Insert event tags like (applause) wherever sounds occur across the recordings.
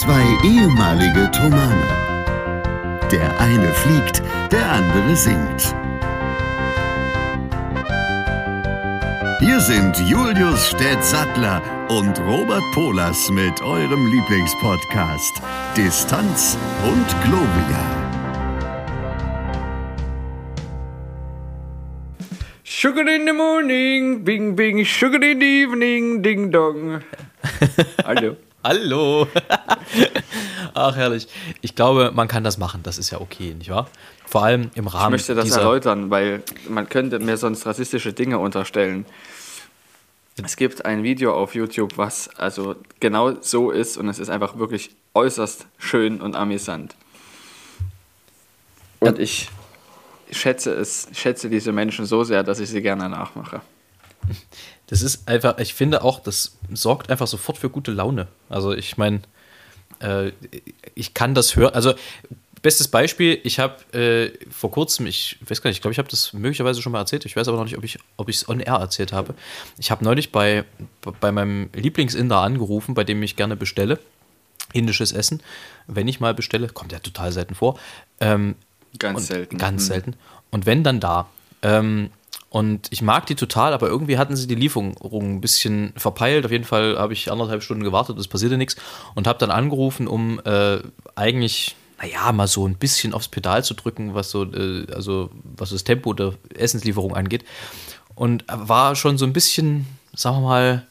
Zwei ehemalige Tomane. Der eine fliegt, der andere singt. Hier sind Julius Städtsattler und Robert Polas mit eurem Lieblingspodcast Distanz und Globia. Sugar in the morning, bing bing, sugar in the evening, ding dong. (laughs) Hallo. Hallo. (laughs) Ach, herrlich. Ich glaube, man kann das machen. Das ist ja okay, nicht wahr? Vor allem im Rahmen. Ich möchte das erläutern, weil man könnte mir sonst rassistische Dinge unterstellen. Es gibt ein Video auf YouTube, was also genau so ist und es ist einfach wirklich äußerst schön und amüsant. Und ich schätze es, schätze diese Menschen so sehr, dass ich sie gerne nachmache. Das ist einfach, ich finde auch, das sorgt einfach sofort für gute Laune. Also ich meine, äh, ich kann das hören. Also bestes Beispiel, ich habe äh, vor kurzem, ich weiß gar nicht, ich glaube, ich habe das möglicherweise schon mal erzählt. Ich weiß aber noch nicht, ob ich ob es on air erzählt habe. Ich habe neulich bei, bei meinem Lieblingsinder angerufen, bei dem ich gerne bestelle. Indisches Essen. Wenn ich mal bestelle, kommt ja total selten vor. Ähm, Ganz selten. Ganz Mhm. selten. Und wenn dann da. Ähm, und ich mag die total, aber irgendwie hatten sie die Lieferung ein bisschen verpeilt. Auf jeden Fall habe ich anderthalb Stunden gewartet, es passierte nichts. Und habe dann angerufen, um äh, eigentlich, naja, mal so ein bisschen aufs Pedal zu drücken, was so, äh, also was das Tempo der Essenslieferung angeht. Und war schon so ein bisschen, sagen wir mal,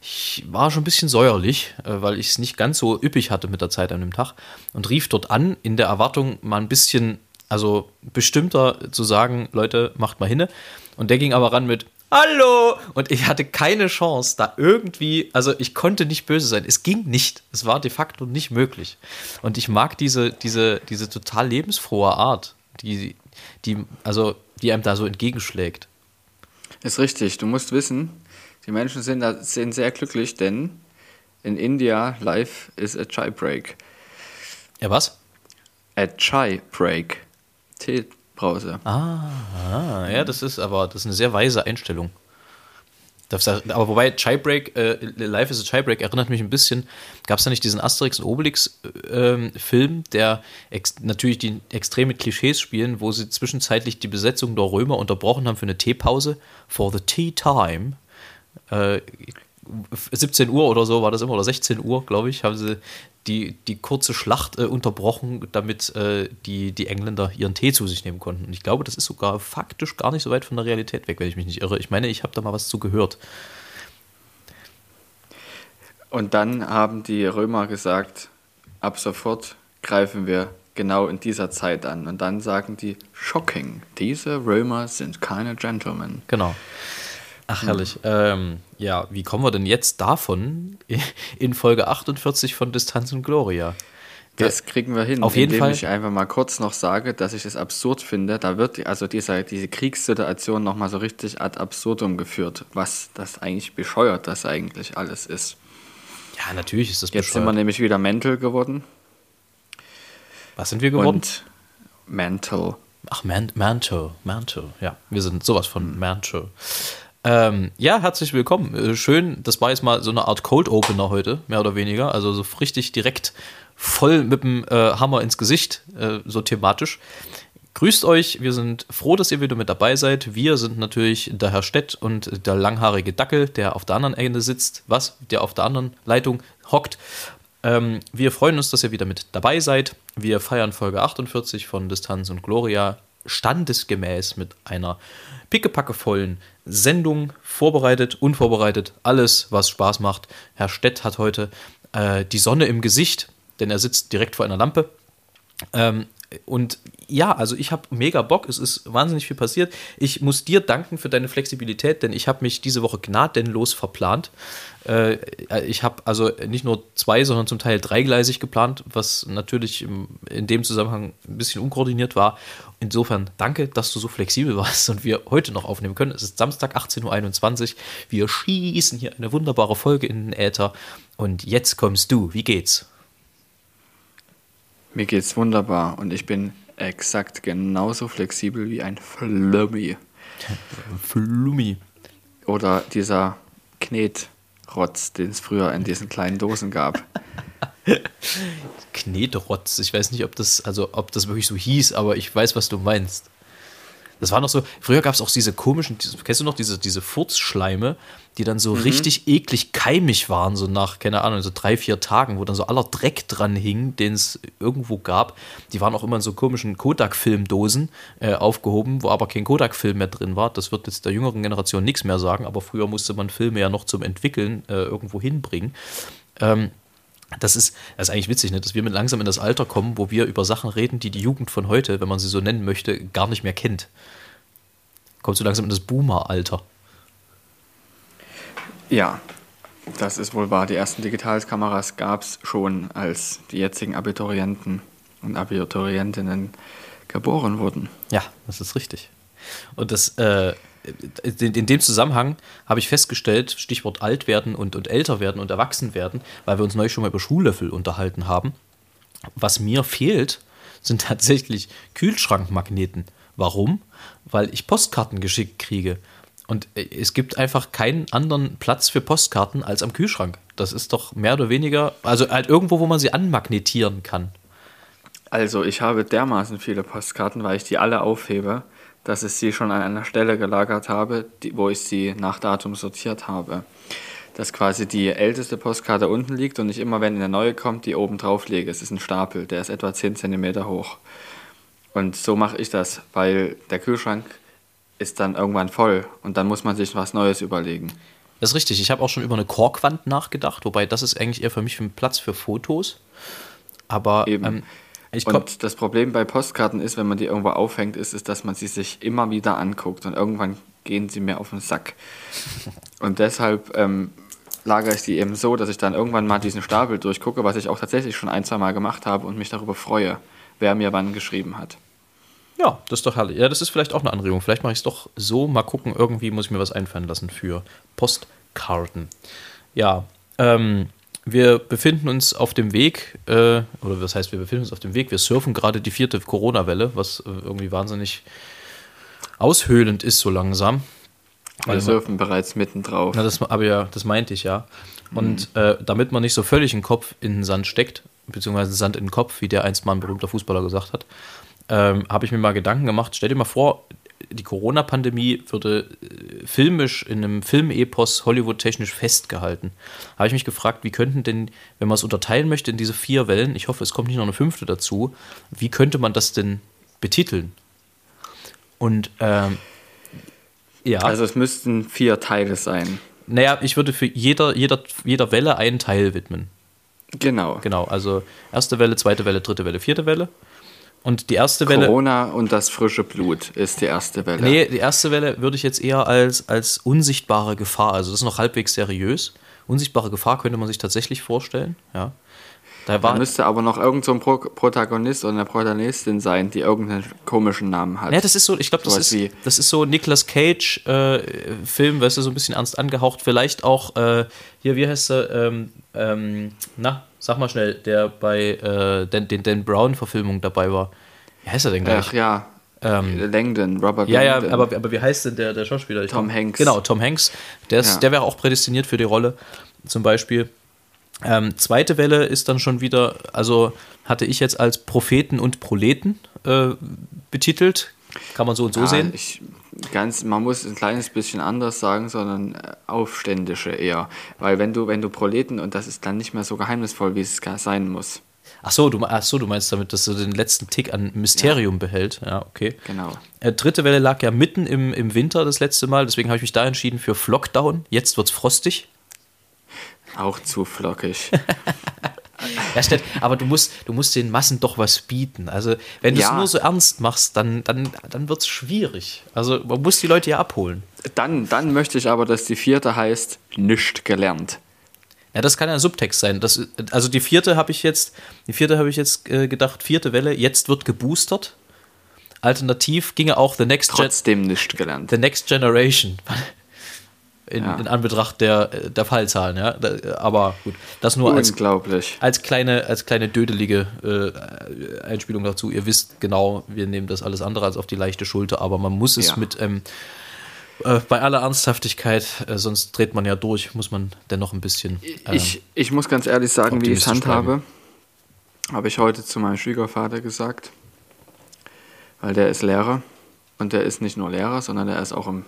ich war schon ein bisschen säuerlich, äh, weil ich es nicht ganz so üppig hatte mit der Zeit an dem Tag und rief dort an, in der Erwartung, mal ein bisschen, also bestimmter zu sagen, Leute, macht mal hinne. Und der ging aber ran mit Hallo! Und ich hatte keine Chance, da irgendwie, also ich konnte nicht böse sein. Es ging nicht. Es war de facto nicht möglich. Und ich mag diese, diese, diese total lebensfrohe Art, die, die, also, die einem da so entgegenschlägt. Ist richtig. Du musst wissen, die Menschen sind, da, sind sehr glücklich, denn in India life is a chai break. Ja, was? A chai break. Teebrause. Ah, ja, das ist aber das ist eine sehr weise Einstellung. Das, aber wobei Chai Break, äh, Life is a Chai Break erinnert mich ein bisschen, gab es da nicht diesen Asterix und Obelix ähm, Film, der natürlich die extreme Klischees spielen, wo sie zwischenzeitlich die Besetzung der Römer unterbrochen haben für eine Teepause, for the tea time. Äh, 17 Uhr oder so war das immer, oder 16 Uhr, glaube ich, haben sie die, die kurze Schlacht äh, unterbrochen, damit äh, die, die Engländer ihren Tee zu sich nehmen konnten. Und ich glaube, das ist sogar faktisch gar nicht so weit von der Realität weg, wenn ich mich nicht irre. Ich meine, ich habe da mal was zu gehört. Und dann haben die Römer gesagt, ab sofort greifen wir genau in dieser Zeit an. Und dann sagen die, shocking, diese Römer sind keine Gentlemen. Genau. Ach, herrlich. Ähm, ja, wie kommen wir denn jetzt davon in Folge 48 von Distanz und Gloria? Das kriegen wir hin, Auf jeden indem Fall. ich einfach mal kurz noch sage, dass ich es absurd finde. Da wird also dieser, diese Kriegssituation nochmal so richtig ad absurdum geführt, was das eigentlich bescheuert das eigentlich alles ist. Ja, natürlich ist das Jetzt sind wir bescheuert. nämlich wieder mental geworden. Was sind wir geworden? Und mental. Ach, Man Manto, Manto, ja. Wir sind sowas von Manto. Ähm, ja, herzlich willkommen. Äh, Schön, das war jetzt mal so eine Art Cold Opener heute, mehr oder weniger. Also so richtig direkt voll mit dem äh, Hammer ins Gesicht, äh, so thematisch. Grüßt euch, wir sind froh, dass ihr wieder mit dabei seid. Wir sind natürlich der Herr Stett und der langhaarige Dackel, der auf der anderen Ende sitzt, was, der auf der anderen Leitung hockt. Ähm, wir freuen uns, dass ihr wieder mit dabei seid. Wir feiern Folge 48 von Distanz und Gloria standesgemäß mit einer pickepackevollen Sendung, vorbereitet, unvorbereitet, alles, was Spaß macht. Herr Stett hat heute äh, die Sonne im Gesicht, denn er sitzt direkt vor einer Lampe. Ähm, und ja, also ich habe mega Bock, es ist wahnsinnig viel passiert. Ich muss dir danken für deine Flexibilität, denn ich habe mich diese Woche gnadenlos verplant. Äh, ich habe also nicht nur zwei, sondern zum Teil dreigleisig geplant, was natürlich in dem Zusammenhang ein bisschen unkoordiniert war. Insofern danke, dass du so flexibel (laughs) warst und wir heute noch aufnehmen können. Es ist Samstag 18.21 Uhr. Wir schießen hier eine wunderbare Folge in den Äther. Und jetzt kommst du. Wie geht's? Mir geht's wunderbar und ich bin exakt genauso flexibel wie ein Flummi. (laughs) Flummi. Oder dieser Knetrotz, den es früher in diesen kleinen Dosen gab. (laughs) Knetrotz. Ich weiß nicht, ob das, also ob das wirklich so hieß, aber ich weiß, was du meinst. Das war noch so, früher gab es auch diese komischen, diese, kennst du noch diese, diese Furzschleime, die dann so richtig eklig keimig waren, so nach, keine Ahnung, so drei, vier Tagen, wo dann so aller Dreck dran hing, den es irgendwo gab. Die waren auch immer in so komischen Kodak-Filmdosen äh, aufgehoben, wo aber kein Kodak-Film mehr drin war. Das wird jetzt der jüngeren Generation nichts mehr sagen, aber früher musste man Filme ja noch zum Entwickeln äh, irgendwo hinbringen. Ähm, das ist, das ist eigentlich witzig, ne? dass wir mit langsam in das Alter kommen, wo wir über Sachen reden, die die Jugend von heute, wenn man sie so nennen möchte, gar nicht mehr kennt. Kommst du langsam in das Boomer-Alter? Ja, das ist wohl wahr. Die ersten Digitalkameras gab es schon, als die jetzigen Abiturienten und Abiturientinnen geboren wurden. Ja, das ist richtig. Und das, äh, in, dem Zusammenhang habe ich festgestellt, Stichwort alt werden und, und älter werden und erwachsen werden, weil wir uns neulich schon mal über Schuhlöffel unterhalten haben. Was mir fehlt, sind tatsächlich Kühlschrankmagneten. Warum? Weil ich Postkarten geschickt kriege. Und äh, es gibt einfach keinen anderen Platz für Postkarten als am Kühlschrank. Das ist doch mehr oder weniger, also halt irgendwo, wo man sie anmagnetieren kann. Also ich habe dermaßen viele Postkarten, weil ich die alle aufhebe, dass ich sie schon an einer Stelle gelagert habe, die, wo ich sie nach Datum sortiert habe. Dass quasi die älteste Postkarte unten liegt und ich immer, wenn eine neue kommt, die oben drauf lege. Es ist ein Stapel, der ist etwa 10 cm hoch. Und so mache ich das, weil der Kühlschrank ist dann irgendwann voll und dann muss man sich was Neues überlegen. Das ist richtig. Ich habe auch schon über eine Korkwand nachgedacht, wobei das ist eigentlich eher für mich einen Platz für Fotos. Aber Eben. ähm, ich und das Problem bei Postkarten ist, wenn man die irgendwo aufhängt, ist, ist, dass man sie sich immer wieder anguckt und irgendwann gehen sie mir auf den Sack. (laughs) Und deshalb ähm, lagere ich die eben so, dass ich dann irgendwann mal diesen Stapel durchgucke, was ich auch tatsächlich schon ein, zwei Mal gemacht habe und mich darüber freue, wer mir wann geschrieben hat. ja, das ist doch herrlich. Ja, das ist vielleicht auch eine Anregung. Vielleicht mache ich es doch so. Mal gucken, irgendwie muss ich mir was einfallen lassen für Postkarten. Ja, ähm, wir befinden uns auf dem Weg, äh, oder was heißt, wir befinden uns auf dem Weg, wir surfen gerade die vierte Corona-Welle, was äh, irgendwie wahnsinnig aushöhlend ist so langsam. Wir surfen bereits mittendrauf. Na, das, aber ja, das meinte ich ja. Und äh, damit man nicht so völlig den Kopf in den Sand steckt, beziehungsweise Sand in den Kopf, wie der einst mal ein berühmter Fußballer gesagt hat, ähm, habe ich mir mal Gedanken gemacht. Stell dir mal vor, die Corona-Pandemie würde äh, filmisch in einem Filmepos Hollywood-technisch festgehalten. Habe ich mich gefragt, wie könnten denn, wenn man es unterteilen möchte in diese vier Wellen, ich hoffe, es kommt nicht noch eine fünfte dazu, wie könnte man das denn betiteln? Und ähm, ja. Also es müssten vier Teile sein. Naja, ich würde für jeder, jeder, jeder Welle einen Teil widmen. Genau. Genau, also erste Welle, zweite Welle, dritte Welle, vierte Welle. Und die erste Welle. Corona und das frische Blut ist die erste Welle. Nee, die erste Welle würde ich jetzt eher als, als unsichtbare Gefahr, also das ist noch halbwegs seriös. Unsichtbare Gefahr könnte man sich tatsächlich vorstellen, ja. Da Da war, müsste aber noch irgend so ein Pro Protagonist oder eine Protagonistin sein, die irgendeinen komischen Namen hat. ja, das ist so, ich glaube, das ist, das ist so Nicolas Cage äh, Film, weißt du, so ein bisschen ernst angehaucht. Vielleicht auch, äh, hier, wie heißt er, ähm, ähm, na, sag mal schnell, der bei äh, den, den Dan Brown-Verfilmung dabei war. Wie heißt er denn gleich? Ach ja, Ähm, Langdon, Robert Ja, ja, Langdon. aber, aber wie heißt denn der, der Schauspieler? Ich Tom glaub- Hanks. Genau, Tom Hanks. Der, ist, Ja. der wäre auch prädestiniert für die Rolle, zum Beispiel. Ähm, zweite Welle ist dann schon wieder, also hatte ich jetzt als Propheten und Proleten äh, betitelt. Kann man so und so ja, sehen. Ich, ganz, man muss ein kleines bisschen anders sagen, sondern äh, Aufständische eher. Weil wenn du, wenn du Proleten, und das ist dann nicht mehr so geheimnisvoll, wie es sein muss. Ach so, du, ach so, du meinst damit, dass du den letzten Tick an Mysterium behält. Ja, okay. Genau. Äh, dritte Welle lag ja mitten im, im Winter das letzte Mal, deswegen habe ich mich da entschieden für Flockdown. Jetzt wird's frostig. Auch zu flockig. (laughs) Ja, Stett, aber du musst, du musst den Massen doch was bieten. Also, wenn du es Ja. nur so ernst machst, dann, dann, dann wird es schwierig. Also, man muss die Leute ja abholen. dann, dann möchte ich aber, dass die vierte heißt, nicht gelernt. Ja, das kann ja ein Subtext sein. Das, also die vierte habe ich jetzt, die vierte habe ich jetzt äh, gedacht, vierte Welle, jetzt wird geboostert. Alternativ ginge auch The Next, Gen Trotzdem nicht gelernt. The Next Generation. (laughs) In, Ja. in Anbetracht der, der Fallzahlen, ja. Aber gut, das nur als, als kleine, als kleine dödelige äh, Einspielung dazu. Ihr wisst genau, wir nehmen das alles andere als auf die leichte Schulter, aber man muss es Ja. mit ähm, äh, bei aller Ernsthaftigkeit, äh, sonst dreht man ja durch, muss man dennoch ein bisschen. ähm, Ich, ich muss ganz ehrlich sagen, wie ich es handhabe. habe ich heute zu meinem Schwiegervater gesagt, weil der ist Lehrer und der ist nicht nur Lehrer, sondern der ist auch im äh,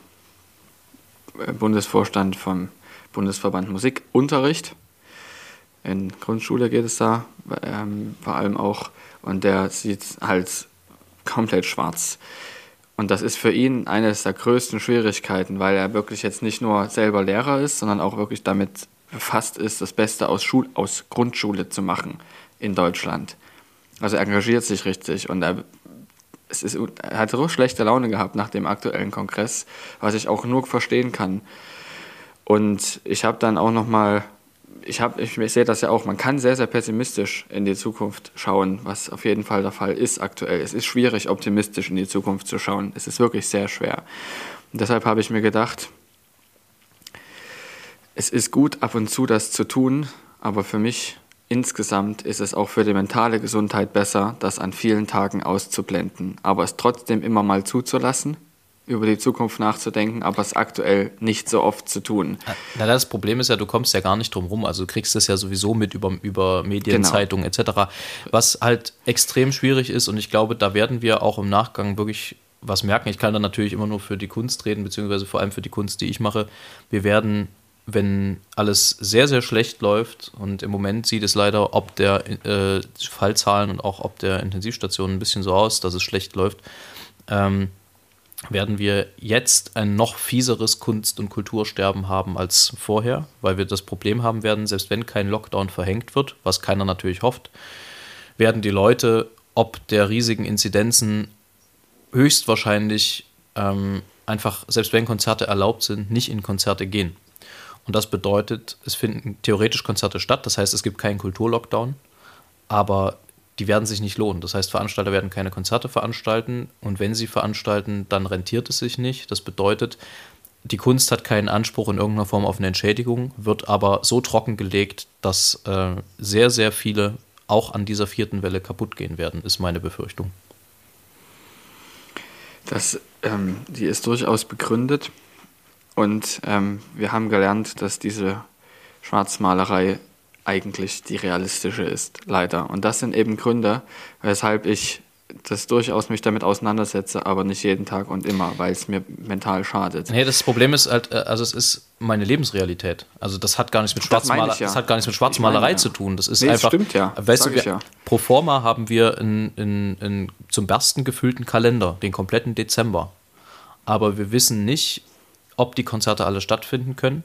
Bundesvorstand vom Bundesverband Musikunterricht. In Grundschule geht es da ähm, vor allem auch und der sieht halt komplett schwarz. Und das ist für ihn eines der größten Schwierigkeiten, weil er wirklich jetzt nicht nur selber Lehrer ist, sondern auch wirklich damit befasst ist, das Beste aus, Schul aus Grundschule zu machen in Deutschland. Also er engagiert sich richtig und er, es ist, er hat so schlechte Laune gehabt nach dem aktuellen Kongress, was ich auch nur verstehen kann. Und ich habe dann auch nochmal, ich, ich, ich sehe das ja auch, man kann sehr, sehr pessimistisch in die Zukunft schauen, was auf jeden Fall der Fall ist aktuell. Es ist schwierig, optimistisch in die Zukunft zu schauen. Es ist wirklich sehr schwer. Und deshalb habe ich mir gedacht, es ist gut, ab und zu das zu tun, aber für mich insgesamt ist es auch für die mentale Gesundheit besser, das an vielen Tagen auszublenden, aber es trotzdem immer mal zuzulassen, über die Zukunft nachzudenken, aber es aktuell nicht so oft zu tun. Na, das Problem ist ja, du kommst ja gar nicht drum rum, also du kriegst das ja sowieso mit über, über Medien, genau. Zeitungen etc., was halt extrem schwierig ist und ich glaube, da werden wir auch im Nachgang wirklich was merken. Ich kann da natürlich immer nur für die Kunst reden, beziehungsweise vor allem für die Kunst, die ich mache. Wir werden wenn alles sehr, sehr schlecht läuft und im Moment sieht es leider ob der äh, Fallzahlen und auch ob der Intensivstationen ein bisschen so aus, dass es schlecht läuft, ähm, werden wir jetzt ein noch fieseres Kunst- und Kultursterben haben als vorher, weil wir das Problem haben werden, selbst wenn kein Lockdown verhängt wird, was keiner natürlich hofft, werden die Leute ob der riesigen Inzidenzen höchstwahrscheinlich ähm, einfach, selbst wenn Konzerte erlaubt sind, nicht in Konzerte gehen. Und das bedeutet, es finden theoretisch Konzerte statt, das heißt, es gibt keinen Kulturlockdown, aber die werden sich nicht lohnen. Das heißt, Veranstalter werden keine Konzerte veranstalten und wenn sie veranstalten, dann rentiert es sich nicht. Das bedeutet, die Kunst hat keinen Anspruch in irgendeiner Form auf eine Entschädigung, wird aber so trockengelegt, dass äh, sehr, sehr viele auch an dieser vierten Welle kaputt gehen werden, ist meine Befürchtung. Das, ähm, die ist durchaus begründet. Und ähm, wir haben gelernt, dass diese Schwarzmalerei eigentlich die realistische ist, leider. Und das sind eben Gründe, weshalb ich das durchaus mich damit auseinandersetze, aber nicht jeden Tag und immer, weil es mir mental schadet. Nee, das Problem ist halt, äh, also es ist meine Lebensrealität. Also das hat gar nichts mit Schwarzmalerei, das, ja. das hat gar nichts mit Schwarzmalerei meine, ja. zu tun. Das ist nee, einfach. Das stimmt ja. Weißt du, wir, ja. pro forma haben wir in, in, in, zum Bersten gefüllten Kalender, den kompletten Dezember. Aber wir wissen nicht, ob die Konzerte alle stattfinden können.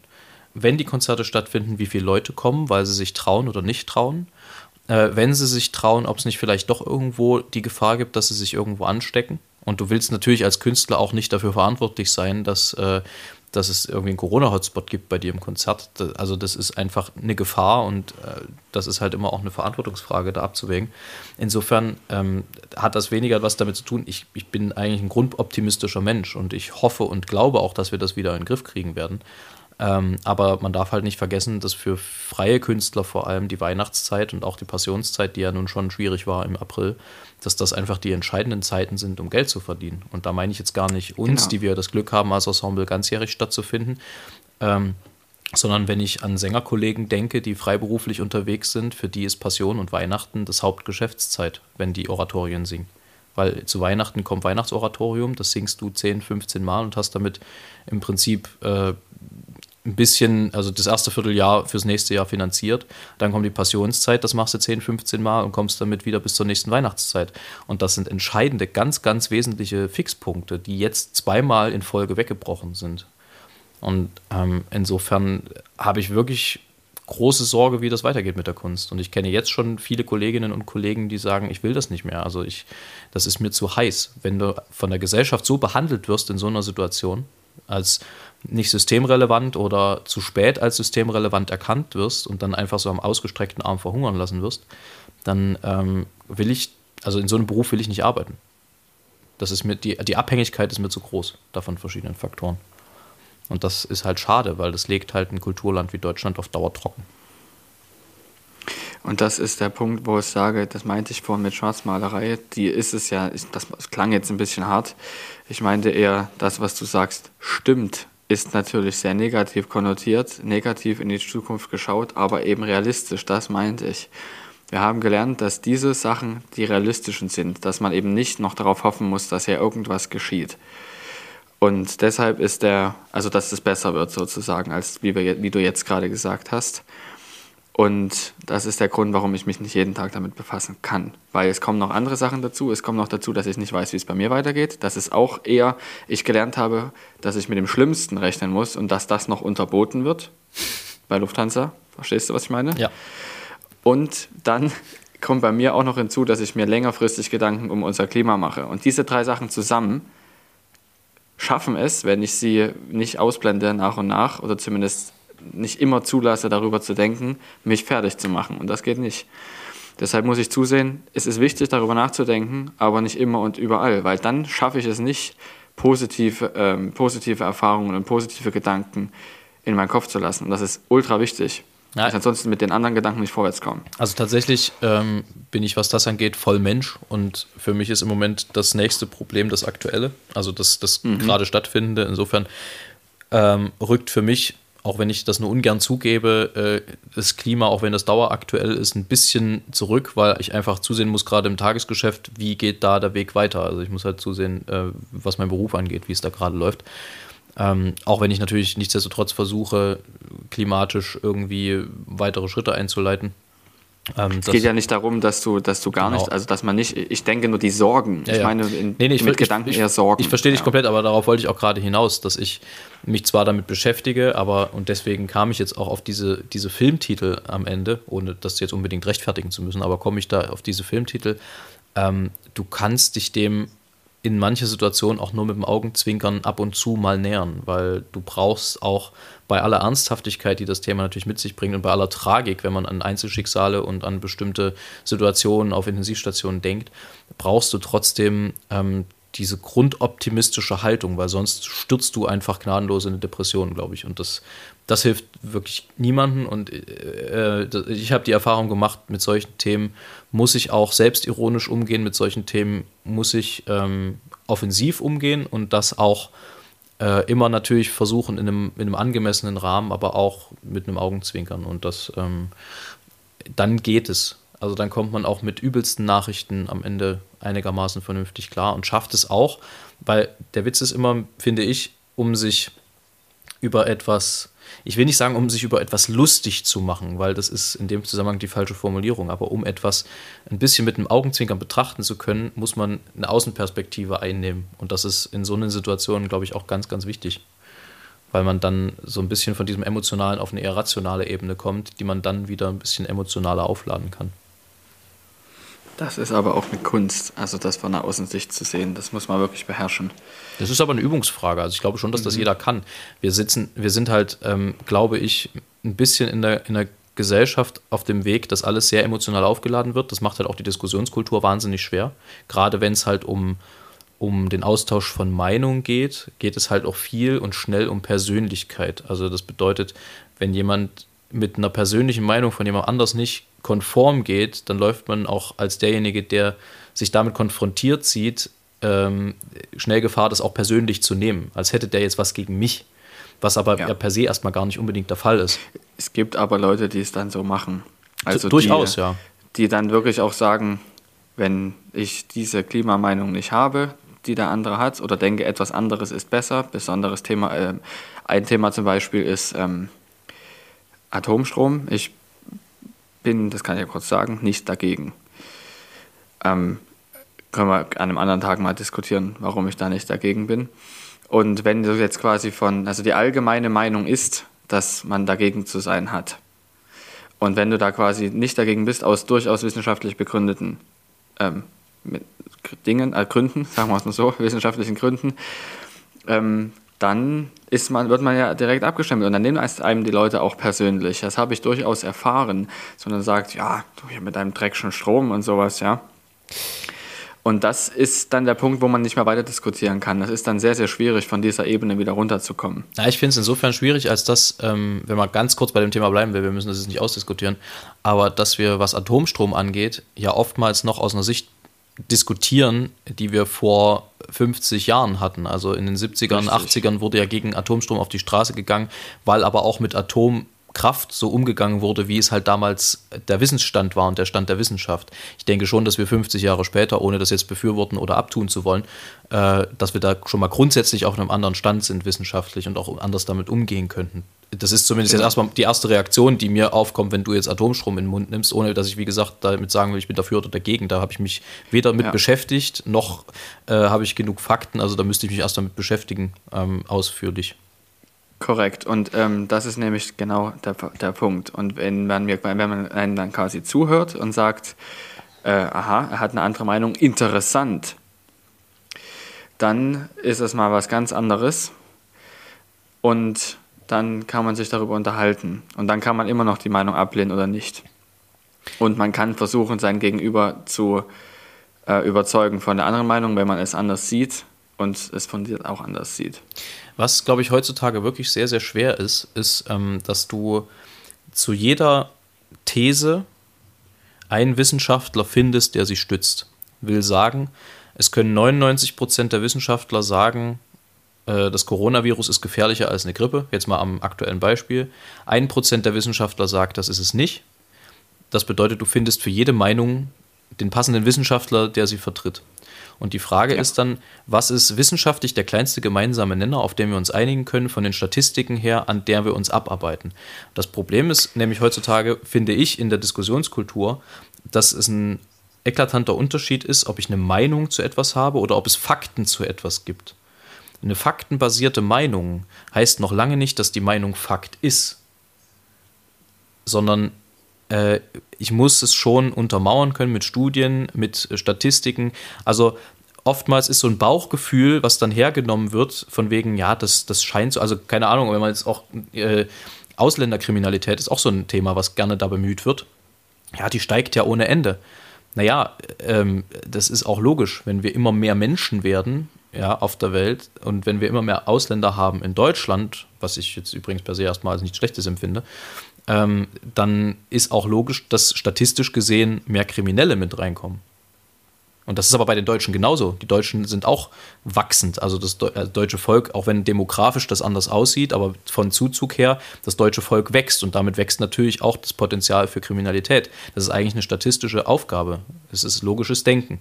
Wenn die Konzerte stattfinden, wie viele Leute kommen, weil sie sich trauen oder nicht trauen. Äh, wenn sie sich trauen, ob es nicht vielleicht doch irgendwo die Gefahr gibt, dass sie sich irgendwo anstecken. Und du willst natürlich als Künstler auch nicht dafür verantwortlich sein, dass äh, dass es irgendwie einen Corona-Hotspot gibt bei dir im Konzert. Also das ist einfach eine Gefahr und äh, das ist halt immer auch eine Verantwortungsfrage, da abzuwägen. Insofern ähm, hat das weniger was damit zu tun. Ich, ich bin eigentlich ein grundoptimistischer Mensch und ich hoffe und glaube auch, dass wir das wieder in den Griff kriegen werden. Ähm, aber man darf halt nicht vergessen, dass für freie Künstler vor allem die Weihnachtszeit und auch die Passionszeit, die ja nun schon schwierig war im April, dass das einfach die entscheidenden Zeiten sind, um Geld zu verdienen. Und da meine ich jetzt gar nicht uns, genau. die wir das Glück haben, als Ensemble ganzjährig stattzufinden, ähm, sondern wenn ich an Sängerkollegen denke, die freiberuflich unterwegs sind, für die ist Passion und Weihnachten das Hauptgeschäftszeit, wenn die Oratorien singen. Weil zu Weihnachten kommt Weihnachtsoratorium, das singst du 10, 15 Mal und hast damit im Prinzip äh, ein bisschen, also das erste Vierteljahr fürs nächste Jahr finanziert. Dann kommt die Passionszeit, das machst du 10, 15 Mal und kommst damit wieder bis zur nächsten Weihnachtszeit. Und das sind entscheidende, ganz, ganz wesentliche Fixpunkte, die jetzt zweimal in Folge weggebrochen sind. Und ähm, insofern habe ich wirklich große Sorge, wie das weitergeht mit der Kunst. Und ich kenne jetzt schon viele Kolleginnen und Kollegen, die sagen, ich will das nicht mehr. Also ich, das ist mir zu heiß. Wenn du von der Gesellschaft so behandelt wirst in so einer Situation, als nicht systemrelevant oder zu spät als systemrelevant erkannt wirst und dann einfach so am ausgestreckten Arm verhungern lassen wirst, dann ähm, will ich, also in so einem Beruf will ich nicht arbeiten. Das ist mir, die, die Abhängigkeit ist mir zu groß davon verschiedenen Faktoren. Und das ist halt schade, weil das legt halt ein Kulturland wie Deutschland auf Dauer trocken. Und das ist der Punkt, wo ich sage, das meinte ich vorhin mit Schwarzmalerei, die ist es ja, das klang jetzt ein bisschen hart. Ich meinte eher, das, was du sagst, stimmt ist natürlich sehr negativ konnotiert, negativ in die Zukunft geschaut, aber eben realistisch, das meinte ich. Wir haben gelernt, dass diese Sachen die realistischen sind, dass man eben nicht noch darauf hoffen muss, dass hier irgendwas geschieht. Und deshalb ist der, also dass es besser wird sozusagen, als wie, wir, wie du jetzt gerade gesagt hast. Und das ist der Grund, warum ich mich nicht jeden Tag damit befassen kann. Weil es kommen noch andere Sachen dazu. Es kommt noch dazu, dass ich nicht weiß, wie es bei mir weitergeht. Dass es auch eher, ich gelernt habe, dass ich mit dem Schlimmsten rechnen muss und dass das noch unterboten wird bei Lufthansa. Verstehst du, was ich meine? Ja. Und dann (laughs) kommt bei mir auch noch hinzu, dass ich mir längerfristig Gedanken um unser Klima mache. Und diese drei Sachen zusammen schaffen es, wenn ich sie nicht ausblende nach und nach oder zumindest nicht immer zulasse, darüber zu denken, mich fertig zu machen. Und das geht nicht. Deshalb muss ich zusehen, es ist wichtig, darüber nachzudenken, aber nicht immer und überall, weil dann schaffe ich es nicht, positive, ähm, positive Erfahrungen und positive Gedanken in meinen Kopf zu lassen. Und das ist ultra wichtig. Ja. Ich ansonsten mit den anderen Gedanken nicht vorwärts kommen. Also tatsächlich ähm, bin ich, was das angeht, voll Mensch. Und für mich ist im Moment das nächste Problem das aktuelle, also das, das mhm. gerade stattfindende. Insofern ähm, rückt für mich, auch wenn ich das nur ungern zugebe, äh, das Klima, auch wenn das daueraktuell ist, ein bisschen zurück, weil ich einfach zusehen muss, gerade im Tagesgeschäft, wie geht da der Weg weiter. Also ich muss halt zusehen, äh, was mein Beruf angeht, wie es da gerade läuft. Ähm, auch wenn ich natürlich nichtsdestotrotz versuche, klimatisch irgendwie weitere Schritte einzuleiten. Ähm, es geht ja nicht darum, dass du, dass du gar genau. nicht, also dass man nicht, ich denke nur die Sorgen. Ja, ich meine, in, nee, nee, ich, mit ich, Gedanken ich, eher Sorgen. Ich verstehe dich ja. komplett, aber darauf wollte ich auch gerade hinaus, dass ich mich zwar damit beschäftige, aber und deswegen kam ich jetzt auch auf diese, diese Filmtitel am Ende, ohne das jetzt unbedingt rechtfertigen zu müssen, aber komme ich da auf diese Filmtitel. Ähm, du kannst dich dem in manche Situationen auch nur mit dem Augenzwinkern ab und zu mal nähern, weil du brauchst auch bei aller Ernsthaftigkeit, die das Thema natürlich mit sich bringt und bei aller Tragik, wenn man an Einzelschicksale und an bestimmte Situationen auf Intensivstationen denkt, brauchst du trotzdem ähm, diese grundoptimistische Haltung, weil sonst stürzt du einfach gnadenlos in eine Depression, glaube ich. Und das, das hilft wirklich niemandem. Und äh, ich habe die Erfahrung gemacht, mit solchen Themen muss ich auch selbstironisch umgehen, mit solchen Themen muss ich ähm, offensiv umgehen und das auch äh, immer natürlich versuchen in einem, in einem angemessenen Rahmen, aber auch mit einem Augenzwinkern. Und das ähm, dann geht es. Also dann kommt man auch mit übelsten Nachrichten am Ende einigermaßen vernünftig klar und schafft es auch, weil der Witz ist immer, finde ich, um sich über etwas, ich will nicht sagen, um sich über etwas lustig zu machen, weil das ist in dem Zusammenhang die falsche Formulierung, aber um etwas ein bisschen mit einem Augenzwinkern betrachten zu können, muss man eine Außenperspektive einnehmen. Und das ist in so einer Situation, glaube ich, auch ganz, ganz wichtig weil man dann so ein bisschen von diesem emotionalen auf eine eher rationale Ebene kommt, die man dann wieder ein bisschen emotionaler aufladen kann. Das ist aber auch eine Kunst, also das von der Außensicht zu sehen. Das muss man wirklich beherrschen. Das ist aber eine Übungsfrage. Also ich glaube schon, dass das mhm. jeder kann. Wir sitzen, wir sind halt, ähm, glaube ich, ein bisschen in der, in der Gesellschaft auf dem Weg, dass alles sehr emotional aufgeladen wird. Das macht halt auch die Diskussionskultur wahnsinnig schwer. Gerade wenn es halt um, um den Austausch von Meinungen geht, geht es halt auch viel und schnell um Persönlichkeit. Also das bedeutet, wenn jemand mit einer persönlichen Meinung von jemand anders nicht konform geht, dann läuft man auch als derjenige, der sich damit konfrontiert sieht, ähm, schnell Gefahr, das auch persönlich zu nehmen, als hätte der jetzt was gegen mich, was aber ja. per se erstmal gar nicht unbedingt der Fall ist. Es gibt aber Leute, die es dann so machen. Also durchaus, die, ja. Die dann wirklich auch sagen, wenn ich diese Klimameinung nicht habe, die der andere hat, oder denke, etwas anderes ist besser, besonderes Thema, äh, ein Thema zum Beispiel ist ähm, Atomstrom. Ich bin, das kann ich ja kurz sagen, nicht dagegen. Ähm, können wir an einem anderen Tag mal diskutieren, warum ich da nicht dagegen bin. Und wenn du jetzt quasi von, also die allgemeine Meinung ist, dass man dagegen zu sein hat. Und wenn du da quasi nicht dagegen bist, aus durchaus wissenschaftlich begründeten ähm, Dingen, äh, Gründen, (laughs) sagen wir es mal so, wissenschaftlichen Gründen, ähm, dann ist man, wird man ja direkt abgestimmt und dann nehmen einem die Leute auch persönlich. Das habe ich durchaus erfahren, sondern sagt, ja, du hier mit deinem dreckischen Strom und sowas, ja. Und das ist dann der Punkt, wo man nicht mehr weiter diskutieren kann. Das ist dann sehr, sehr schwierig, von dieser Ebene wieder runterzukommen. Ja, ich finde es insofern schwierig, als dass, ähm, wenn man ganz kurz bei dem Thema bleiben will, wir müssen das jetzt nicht ausdiskutieren, aber dass wir, was Atomstrom angeht, ja oftmals noch aus einer Sicht diskutieren, die wir vor 50 Jahren hatten. Also in den 70ern, Richtig. 80ern wurde ja gegen Atomstrom auf die Straße gegangen, weil aber auch mit Atomkraft Kraft so umgegangen wurde, wie es halt damals der Wissensstand war und der Stand der Wissenschaft. Ich denke schon, dass wir 50 Jahre später, ohne das jetzt befürworten oder abtun zu wollen, äh, dass wir da schon mal grundsätzlich auf einem anderen Stand sind wissenschaftlich und auch anders damit umgehen könnten. Das ist zumindest jetzt erstmal die erste Reaktion, die mir aufkommt, wenn du jetzt Atomstrom in den Mund nimmst, ohne dass ich, wie gesagt, damit sagen will, ich bin dafür oder dagegen. Da habe ich mich weder mit Ja. beschäftigt, noch äh, habe ich genug Fakten. Also da müsste ich mich erst damit beschäftigen, ähm, ausführlich. Korrekt. Und ähm, das ist nämlich genau der, der Punkt. Und wenn man, mir, wenn man einem dann quasi zuhört und sagt, äh, aha, er hat eine andere Meinung, interessant, dann ist es mal was ganz anderes. Und dann kann man sich darüber unterhalten. Und dann kann man immer noch die Meinung ablehnen oder nicht. Und man kann versuchen, sein Gegenüber zu äh, überzeugen von der anderen Meinung, wenn man es anders sieht und es von dir auch anders sieht. Was, glaube ich, heutzutage wirklich sehr, sehr schwer ist, ist, ähm, dass du zu jeder These einen Wissenschaftler findest, der sie stützt. Will sagen, es können 99 Prozent der Wissenschaftler sagen, äh, das Coronavirus ist gefährlicher als eine Grippe. Jetzt mal am aktuellen Beispiel. Ein Prozent der Wissenschaftler sagt, das ist es nicht. Das bedeutet, du findest für jede Meinung den passenden Wissenschaftler, der sie vertritt. Und die Frage Ja. ist dann, was ist wissenschaftlich der kleinste gemeinsame Nenner, auf den wir uns einigen können, von den Statistiken her, an der wir uns abarbeiten? Das Problem ist nämlich heutzutage, finde ich, in der Diskussionskultur, dass es ein eklatanter Unterschied ist, ob ich eine Meinung zu etwas habe oder ob es Fakten zu etwas gibt. Eine faktenbasierte Meinung heißt noch lange nicht, dass die Meinung Fakt ist, sondern äh, ich muss es schon untermauern können mit Studien, mit Statistiken. Also oftmals ist so ein Bauchgefühl, was dann hergenommen wird, von wegen, ja, das, das scheint so, also keine Ahnung, wenn man jetzt auch äh, Ausländerkriminalität ist auch so ein Thema, was gerne da bemüht wird. Ja, die steigt ja ohne Ende. Naja, ähm, das ist auch logisch, wenn wir immer mehr Menschen werden ja, auf der Welt und wenn wir immer mehr Ausländer haben in Deutschland, was ich jetzt übrigens per se erstmal als nichts Schlechtes empfinde, ähm, dann ist auch logisch, dass statistisch gesehen mehr Kriminelle mit reinkommen. Und das ist aber bei den Deutschen genauso. Die Deutschen sind auch wachsend. Also das äh, deutsche Volk, auch wenn demografisch das anders aussieht, aber von Zuzug her, das deutsche Volk wächst und damit wächst natürlich auch das Potenzial für Kriminalität. Das ist eigentlich eine statistische Aufgabe. Es ist logisches Denken.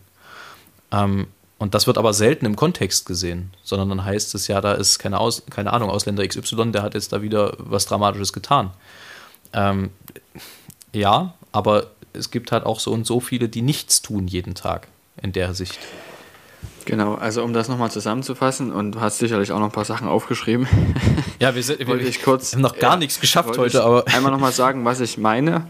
Ähm, und das wird aber selten im Kontext gesehen, sondern dann heißt es ja, da ist keine, Aus keine Ahnung, Ausländer XY, der hat jetzt da wieder was Dramatisches getan. Ähm, ja, aber es gibt halt auch so und so viele, die nichts tun jeden Tag in der Sicht. Genau, also um das nochmal zusammenzufassen, und du hast sicherlich auch noch ein paar Sachen aufgeschrieben, (laughs) Ja, wir, sind, wollte ich (laughs) kurz. haben noch gar ja, nichts geschafft heute, aber Einmal nochmal sagen, was ich meine.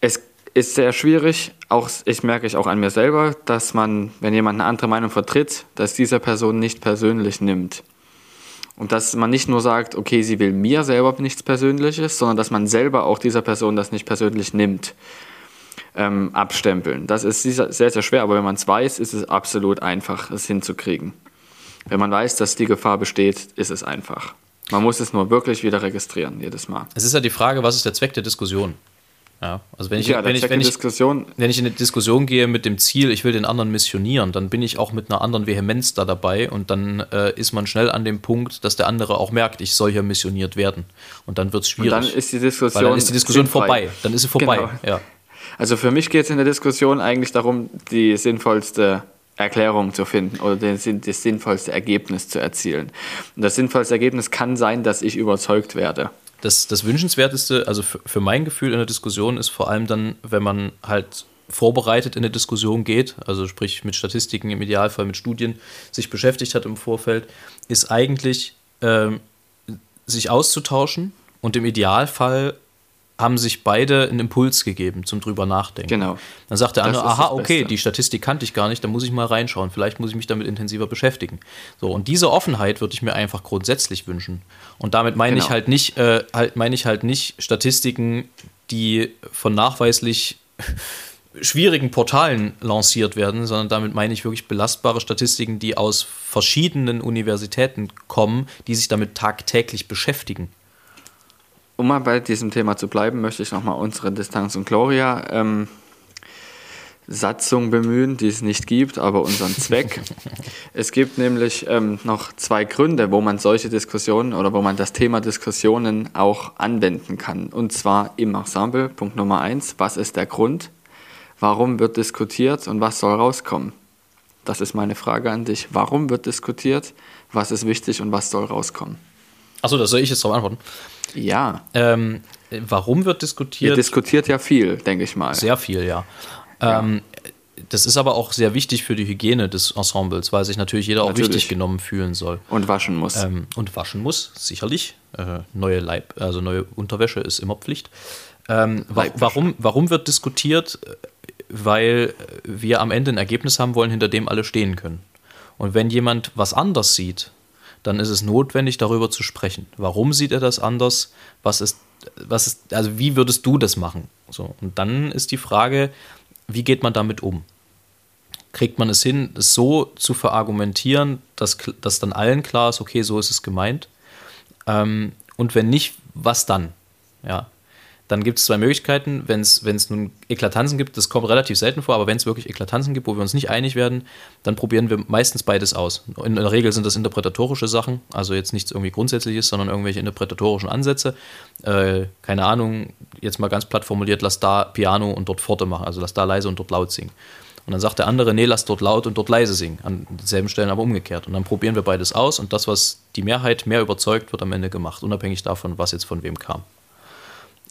Es ist sehr schwierig, auch ich merke ich auch an mir selber, dass man, wenn jemand eine andere Meinung vertritt, dass diese Person nicht persönlich nimmt. Und dass man nicht nur sagt, okay, sie will mir selber nichts Persönliches, sondern dass man selber auch dieser Person das nicht persönlich nimmt. Ähm, abstempeln. Das ist sehr, sehr sehr schwer, aber wenn man es weiß, ist es absolut einfach, es hinzukriegen. Wenn man weiß, dass die Gefahr besteht, ist es einfach. Man muss es nur wirklich wieder registrieren, jedes Mal. es ist ja die Frage, was ist der Zweck der Diskussion? Ja, also wenn ich, Ja, wenn ich, wenn ich, Diskussion, wenn ich in eine Diskussion gehe mit dem Ziel, ich will den anderen missionieren, dann bin ich auch mit einer anderen Vehemenz da dabei und dann äh, ist man schnell an dem Punkt, dass der andere auch merkt, ich soll hier missioniert werden. Und dann wird es und schwierig. dann ist die Diskussion, dann ist die Diskussion sinnfrei. vorbei. Dann ist sie vorbei. Genau. Ja. Also für mich geht es in der Diskussion eigentlich darum, die sinnvollste Erklärung zu finden oder den, Sinn- das sinnvollste Ergebnis zu erzielen. Und das sinnvollste Ergebnis kann sein, dass ich überzeugt werde. Das, das Wünschenswerteste, also für, für mein Gefühl in der Diskussion, ist vor allem dann, wenn man halt vorbereitet in eine Diskussion geht, also sprich mit Statistiken, im Idealfall mit Studien, sich beschäftigt hat im Vorfeld, ist eigentlich ähm, sich auszutauschen und im Idealfall haben sich beide einen Impuls gegeben zum drüber nachdenken. Genau. Dann sagt der andere, aha, okay, die Statistik kannte ich gar nicht, da muss ich mal reinschauen, vielleicht muss ich mich damit intensiver beschäftigen. So, und diese Offenheit würde ich mir einfach grundsätzlich wünschen. Und damit meine ich Genau. halt nicht, äh, halt, meine ich halt nicht Statistiken, die von nachweislich (laughs) schwierigen Portalen lanciert werden, sondern damit meine ich wirklich belastbare Statistiken, die aus verschiedenen Universitäten kommen, die sich damit tagtäglich beschäftigen. Um mal bei diesem Thema zu bleiben, möchte ich nochmal unsere Distanz und Gloria ähm, Satzung bemühen, die es nicht gibt, aber unseren Zweck. (laughs) es gibt nämlich ähm, noch zwei Gründe, wo man solche Diskussionen oder wo man das Thema Diskussionen auch anwenden kann. Und zwar im Ensemble. Punkt Nummer eins, was ist der Grund? Warum wird diskutiert und was soll rauskommen? Das ist meine Frage an dich. Warum wird diskutiert? Was ist wichtig und was soll rauskommen? Achso, das soll ich jetzt darauf antworten. Ja. Ähm, warum wird diskutiert? Ihr diskutiert ja viel, denke ich mal. Sehr viel, ja. Ähm, das ist aber auch sehr wichtig für die Hygiene des Ensembles, weil sich natürlich jeder auch Natürlich. wichtig genommen fühlen soll. Und waschen muss. Ähm, und waschen muss, sicherlich. Äh, neue Leib, also neue Unterwäsche ist immer Pflicht. Ähm, wa warum, warum wird diskutiert? Weil wir am Ende ein Ergebnis haben wollen, hinter dem alle stehen können. Und wenn jemand was anders sieht, dann ist es notwendig, darüber zu sprechen. Warum sieht er das anders? Was ist, was ist, also wie würdest du das machen? So, und dann ist die Frage, wie geht man damit um? Kriegt man es hin, es so zu verargumentieren, dass, dass dann allen klar ist, okay, so ist es gemeint? Ähm, und wenn nicht, was dann? Ja. Dann gibt es zwei Möglichkeiten. Wenn es nun Eklatanzen gibt, das kommt relativ selten vor, aber wenn es wirklich Eklatanzen gibt, wo wir uns nicht einig werden, dann probieren wir meistens beides aus. In der Regel sind das interpretatorische Sachen, also jetzt nichts irgendwie Grundsätzliches, sondern irgendwelche interpretatorischen Ansätze. Äh, keine Ahnung, jetzt mal ganz platt formuliert, lass da Piano und dort Forte machen, also lass da leise und dort laut singen. Und dann sagt der andere, nee, lass dort laut und dort leise singen. An denselben Stellen aber umgekehrt. Und dann probieren wir beides aus und das, was die Mehrheit mehr überzeugt, wird am Ende gemacht, unabhängig davon, was jetzt von wem kam.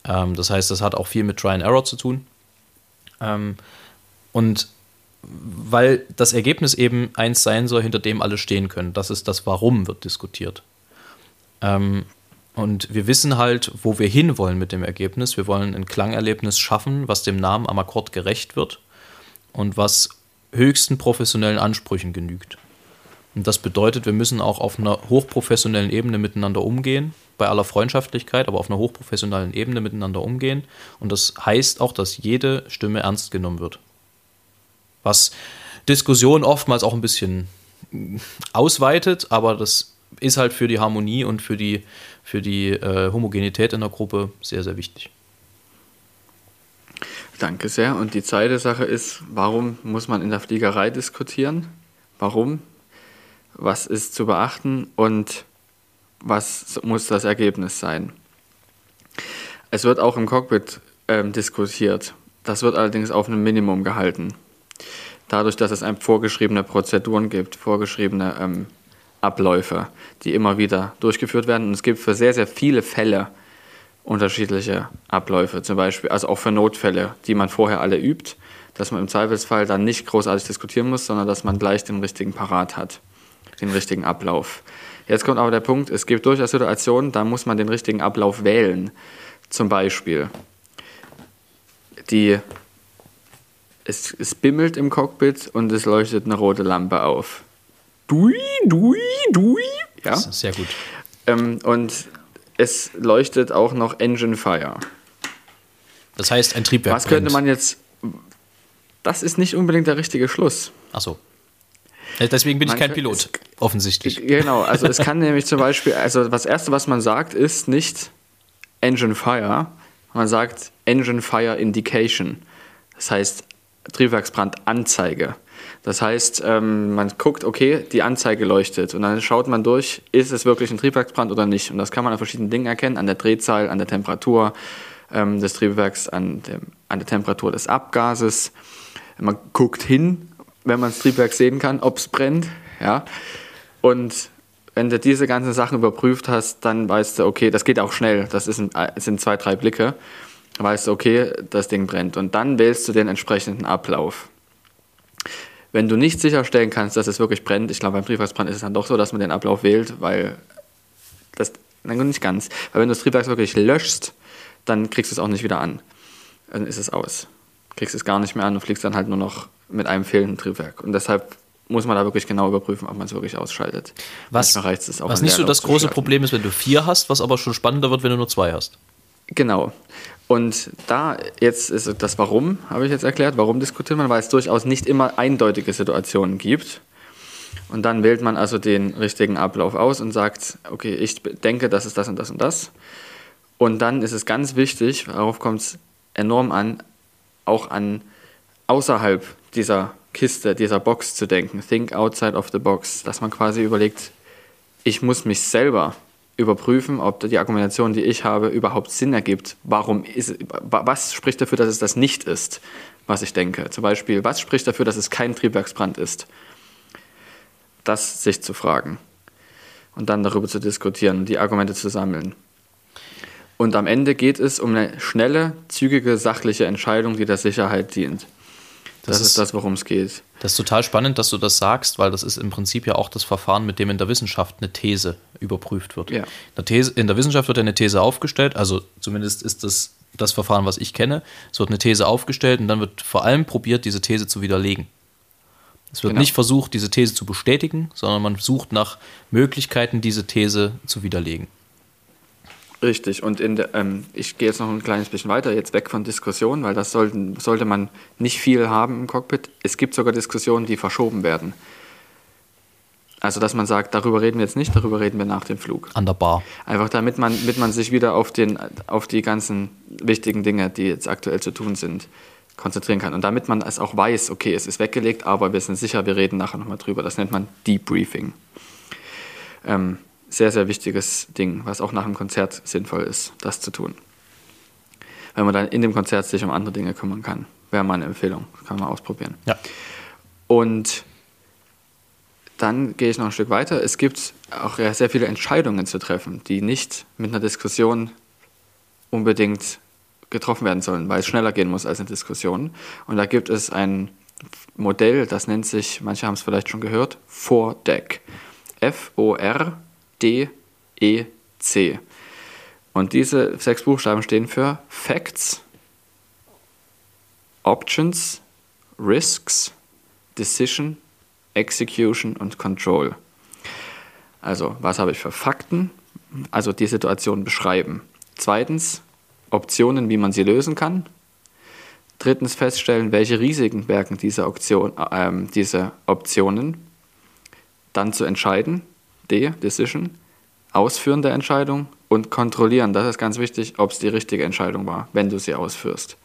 Ähm, das heißt, das hat auch viel mit Try and Error zu tun. Ähm, und weil das Ergebnis eben eins sein soll, hinter dem alle stehen können. Das ist das Warum wird diskutiert. Ähm, und wir wissen halt, wo wir hinwollen mit dem Ergebnis. Wir wollen ein Klangerlebnis schaffen, was dem Namen am Akkord gerecht wird und was höchsten professionellen Ansprüchen genügt. Und das bedeutet, wir müssen auch auf einer hochprofessionellen Ebene miteinander umgehen, bei aller Freundschaftlichkeit, aber auf einer hochprofessionellen Ebene miteinander umgehen. Und das heißt auch, dass jede Stimme ernst genommen wird. Was Diskussion oftmals auch ein bisschen ausweitet, aber das ist halt für die Harmonie und für die, für die äh, Homogenität in der Gruppe sehr, sehr wichtig. Danke sehr. Und die zweite Sache ist, warum muss man in der Fliegerei diskutieren? Warum? Was ist zu beachten und was muss das Ergebnis sein? Es wird auch im Cockpit ähm, diskutiert. Das wird allerdings auf einem Minimum gehalten. Dadurch, dass es einem vorgeschriebene Prozeduren gibt, vorgeschriebene ähm, Abläufe, die immer wieder durchgeführt werden. Und es gibt für sehr, sehr viele Fälle unterschiedliche Abläufe, zum Beispiel, also auch für Notfälle, die man vorher alle übt, dass man im Zweifelsfall dann nicht großartig diskutieren muss, sondern dass man gleich den richtigen Parat hat, den richtigen Ablauf. Jetzt kommt aber der Punkt, es gibt durchaus Situationen, da muss man den richtigen Ablauf wählen. Zum Beispiel, die, es, es bimmelt im Cockpit und es leuchtet eine rote Lampe auf. Dui, dui, dui. Ja? Das ist sehr gut. Ähm, und es leuchtet auch noch Engine Fire. Das heißt, ein Triebwerk. Was könnte man jetzt. Das ist nicht unbedingt der richtige Schluss. Achso. Deswegen bin ich kein Pilot, es- offensichtlich. Genau, also es kann nämlich zum Beispiel, also das erste, was man sagt, ist nicht Engine Fire, man sagt Engine Fire Indication. Das heißt Triebwerksbrandanzeige. Das heißt, ähm, man guckt, okay, die Anzeige leuchtet und dann schaut man durch, ist es wirklich ein Triebwerksbrand oder nicht. Und das kann man an verschiedenen Dingen erkennen, an der Drehzahl, an der Temperatur ähm, des Triebwerks, an, dem, an der Temperatur des Abgases. Man guckt hin, wenn man das Triebwerk sehen kann, ob es brennt. Ja? Und wenn du diese ganzen Sachen überprüft hast, dann weißt du, okay, das geht auch schnell. Das ist ein, es sind zwei, drei Blicke. Dann weißt du, okay, das Ding brennt. Und dann wählst du den entsprechenden Ablauf. Wenn du nicht sicherstellen kannst, dass es wirklich brennt, ich glaube, beim Triebwerksbrand ist es dann doch so, dass man den Ablauf wählt, weil das, nein, nicht ganz, weil wenn du das Triebwerk wirklich löschst, dann kriegst du es auch nicht wieder an. Dann ist es aus. Kriegst es gar nicht mehr an und fliegst dann halt nur noch mit einem fehlenden Triebwerk. Und deshalb muss man da wirklich genau überprüfen, ob man es wirklich ausschaltet. Was, es was nicht so das große. Problem ist, wenn du vier hast, was aber schon spannender wird, wenn du nur zwei hast. Genau. Und da jetzt ist das Warum, habe ich jetzt erklärt, warum diskutiert man, weil es durchaus nicht immer eindeutige Situationen gibt. Und dann wählt man also den richtigen Ablauf aus und sagt, okay, ich denke, das ist das und das und das. Und dann ist es ganz wichtig, darauf kommt es enorm an, auch an außerhalb dieser Kiste, dieser Box zu denken. Think outside of the box. Dass man quasi überlegt, ich muss mich selber überprüfen, ob die Argumentation, die ich habe, überhaupt Sinn ergibt. Warum ist, was spricht dafür, dass es das nicht ist, was ich denke? Zum Beispiel, was spricht dafür, dass es kein Triebwerksbrand ist? Das sich zu fragen und dann darüber zu diskutieren, die Argumente zu sammeln. Und am Ende geht es um eine schnelle, zügige, sachliche Entscheidung, die der Sicherheit dient. Das, das ist das, worum es geht. Das ist total spannend, dass du das sagst, weil das ist im Prinzip ja auch das Verfahren, mit dem in der Wissenschaft eine These überprüft wird. Ja. In, der These, in der Wissenschaft wird eine These aufgestellt, also zumindest ist das das Verfahren, was ich kenne. Es wird eine These aufgestellt und dann wird vor allem probiert, diese These zu widerlegen. Es wird genau. nicht versucht, diese These zu bestätigen, sondern man sucht nach Möglichkeiten, diese These zu widerlegen. Richtig, und der, ähm, ich gehe jetzt noch ein kleines bisschen weiter, jetzt weg von Diskussionen, weil das sollten, sollte man nicht viel haben im Cockpit. Es gibt sogar Diskussionen, die verschoben werden. Also, dass man sagt, darüber reden wir jetzt nicht, darüber reden wir nach dem Flug. An der Bar. Einfach damit man, damit man sich wieder auf, den, auf die ganzen wichtigen Dinge, die jetzt aktuell zu tun sind, konzentrieren kann. Und damit man es auch weiß, okay, es ist weggelegt, aber wir sind sicher, wir reden nachher nochmal drüber. Das nennt man Debriefing. Ähm, sehr, sehr wichtiges Ding, was auch nach dem Konzert sinnvoll ist, das zu tun. Wenn man dann in dem Konzert sich um andere Dinge kümmern kann, wäre meine Empfehlung. Kann man ausprobieren. Ja. Und dann gehe ich noch ein Stück weiter. Es gibt auch sehr viele Entscheidungen zu treffen, die nicht mit einer Diskussion unbedingt getroffen werden sollen, weil es schneller gehen muss als eine Diskussion. Und da gibt es ein Modell, das nennt sich, manche haben es vielleicht schon gehört, FORDEC. F-O-R D, E, C. Und diese sechs Buchstaben stehen für Facts, Options, Risks, Decision, Execution und Control. Also, was habe ich für Fakten? Also die Situation beschreiben. Zweitens, Optionen, wie man sie lösen kann. Drittens feststellen, welche Risiken bergen diese, Option, äh, diese Optionen. Dann zu entscheiden, D, Decision, Ausführen der Entscheidung und kontrollieren, das ist ganz wichtig, ob es die richtige Entscheidung war, wenn du sie ausführst.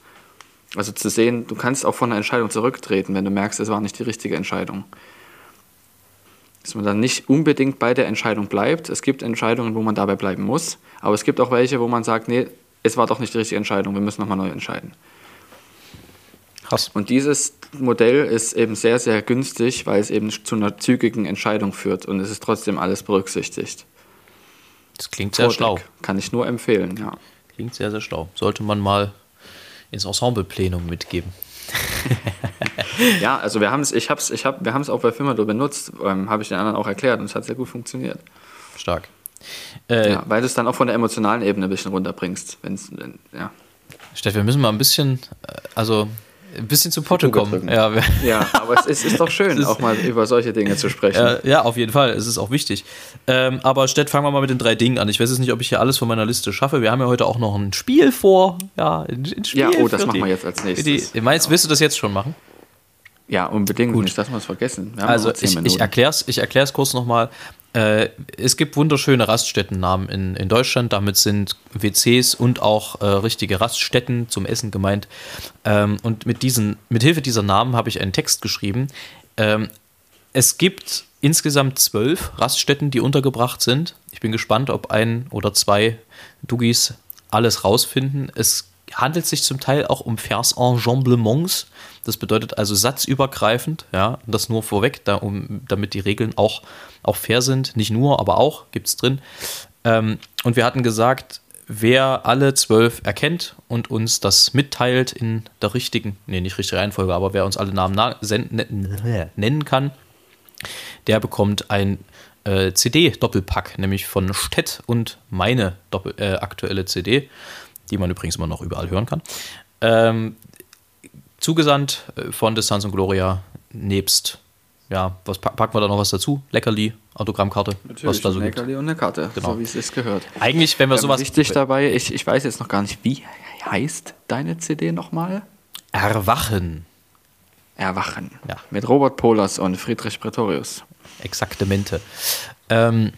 Also zu sehen, du kannst auch von der Entscheidung zurücktreten, wenn du merkst, es war nicht die richtige Entscheidung. Dass man dann nicht unbedingt bei der Entscheidung bleibt. Es gibt Entscheidungen, wo man dabei bleiben muss, aber es gibt auch welche, wo man sagt, nee, es war doch nicht die richtige Entscheidung, wir müssen nochmal neu entscheiden. Krass. Und dieses Modell ist eben sehr, sehr günstig, weil es eben zu einer zügigen Entscheidung führt und es ist trotzdem alles berücksichtigt. Das klingt sehr Codec. schlau. Kann ich nur empfehlen, ja. Klingt sehr, sehr schlau. Sollte man mal ins Ensembleplenum mitgeben. (laughs) ja, also wir haben es, ich hab's, ich hab, wir haben es auch bei Firma benutzt, ähm, habe ich den anderen auch erklärt und es hat sehr gut funktioniert. Stark. Äh, ja, weil du es dann auch von der emotionalen Ebene ein bisschen runterbringst, wenn's, wenn ja. Steff, wir müssen mal ein bisschen, äh, also ein bisschen zu Potte kommen. Ja, ja, aber es ist, ist doch (laughs) schön, auch mal über solche Dinge zu sprechen. Äh, ja, auf jeden Fall. Es ist auch wichtig. Ähm, aber Stett, fangen wir mal mit den drei Dingen an. Ich weiß jetzt nicht, ob ich hier alles von meiner Liste schaffe. Wir haben ja heute auch noch ein Spiel vor. Ja, ein, ein Spiel. Ja, oh, das machen wir jetzt als nächstes. Die, meinst, willst du das jetzt schon machen? Ja, unbedingt. Gut. Nicht, dass wir es vergessen. also, ich, ich erkläre es ich erklär's kurz nochmal. Äh, es gibt wunderschöne Raststättennamen in, in Deutschland. Damit sind WCs und auch äh, richtige Raststätten zum Essen gemeint. Ähm, und mit, diesen, mit Hilfe dieser Namen habe ich einen Text geschrieben. Ähm, es gibt insgesamt zwölf Raststätten, die untergebracht sind. Ich bin gespannt, ob ein oder zwei Dugis alles rausfinden. Es handelt sich zum Teil auch um Versenjamblements. Das bedeutet also satzübergreifend, ja, das nur vorweg, da, um, damit die Regeln auch, auch fair sind. Nicht nur, aber auch gibt es drin. Ähm, und wir hatten gesagt, wer alle zwölf erkennt und uns das mitteilt in der richtigen, nee, nicht richtige Reihenfolge, aber wer uns alle Namen ne-, nennen kann, der bekommt ein äh, CD-Doppelpack, nämlich von Stett und meine Doppel, äh, aktuelle CD die man übrigens immer noch überall hören kann. Ähm, zugesandt äh, von Distanz und Gloria nebst, ja, was packen wir da noch was dazu? Leckerli, Autogrammkarte, Natürlich, was da so Leckerli gibt. und eine Karte, genau. so wie es ist gehört. Eigentlich, wenn wir ähm, sowas... Wichtig dabei, ich, ich weiß jetzt noch gar nicht, wie heißt deine CD nochmal? Erwachen. Erwachen. Ja. Mit Robert Polas und Friedrich Pretorius. Exaktamente. Ähm,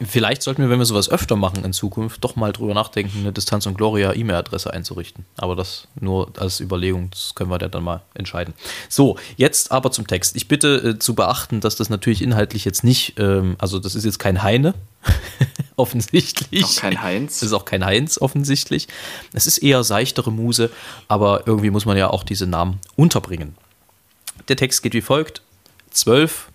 Vielleicht sollten wir, wenn wir sowas öfter machen in Zukunft, doch mal drüber nachdenken, eine Distanz und Gloria E-Mail-Adresse einzurichten. Aber das nur als Überlegung, das können wir dann mal entscheiden. So, jetzt aber zum Text. Ich bitte äh, zu beachten, dass das natürlich inhaltlich jetzt nicht, ähm, also das ist jetzt kein Heine, (laughs) offensichtlich. Auch kein Heinz. Es ist auch kein Heinz, offensichtlich. Es ist eher seichtere Muse, aber irgendwie muss man ja auch diese Namen unterbringen. Der Text geht wie folgt: Zwölf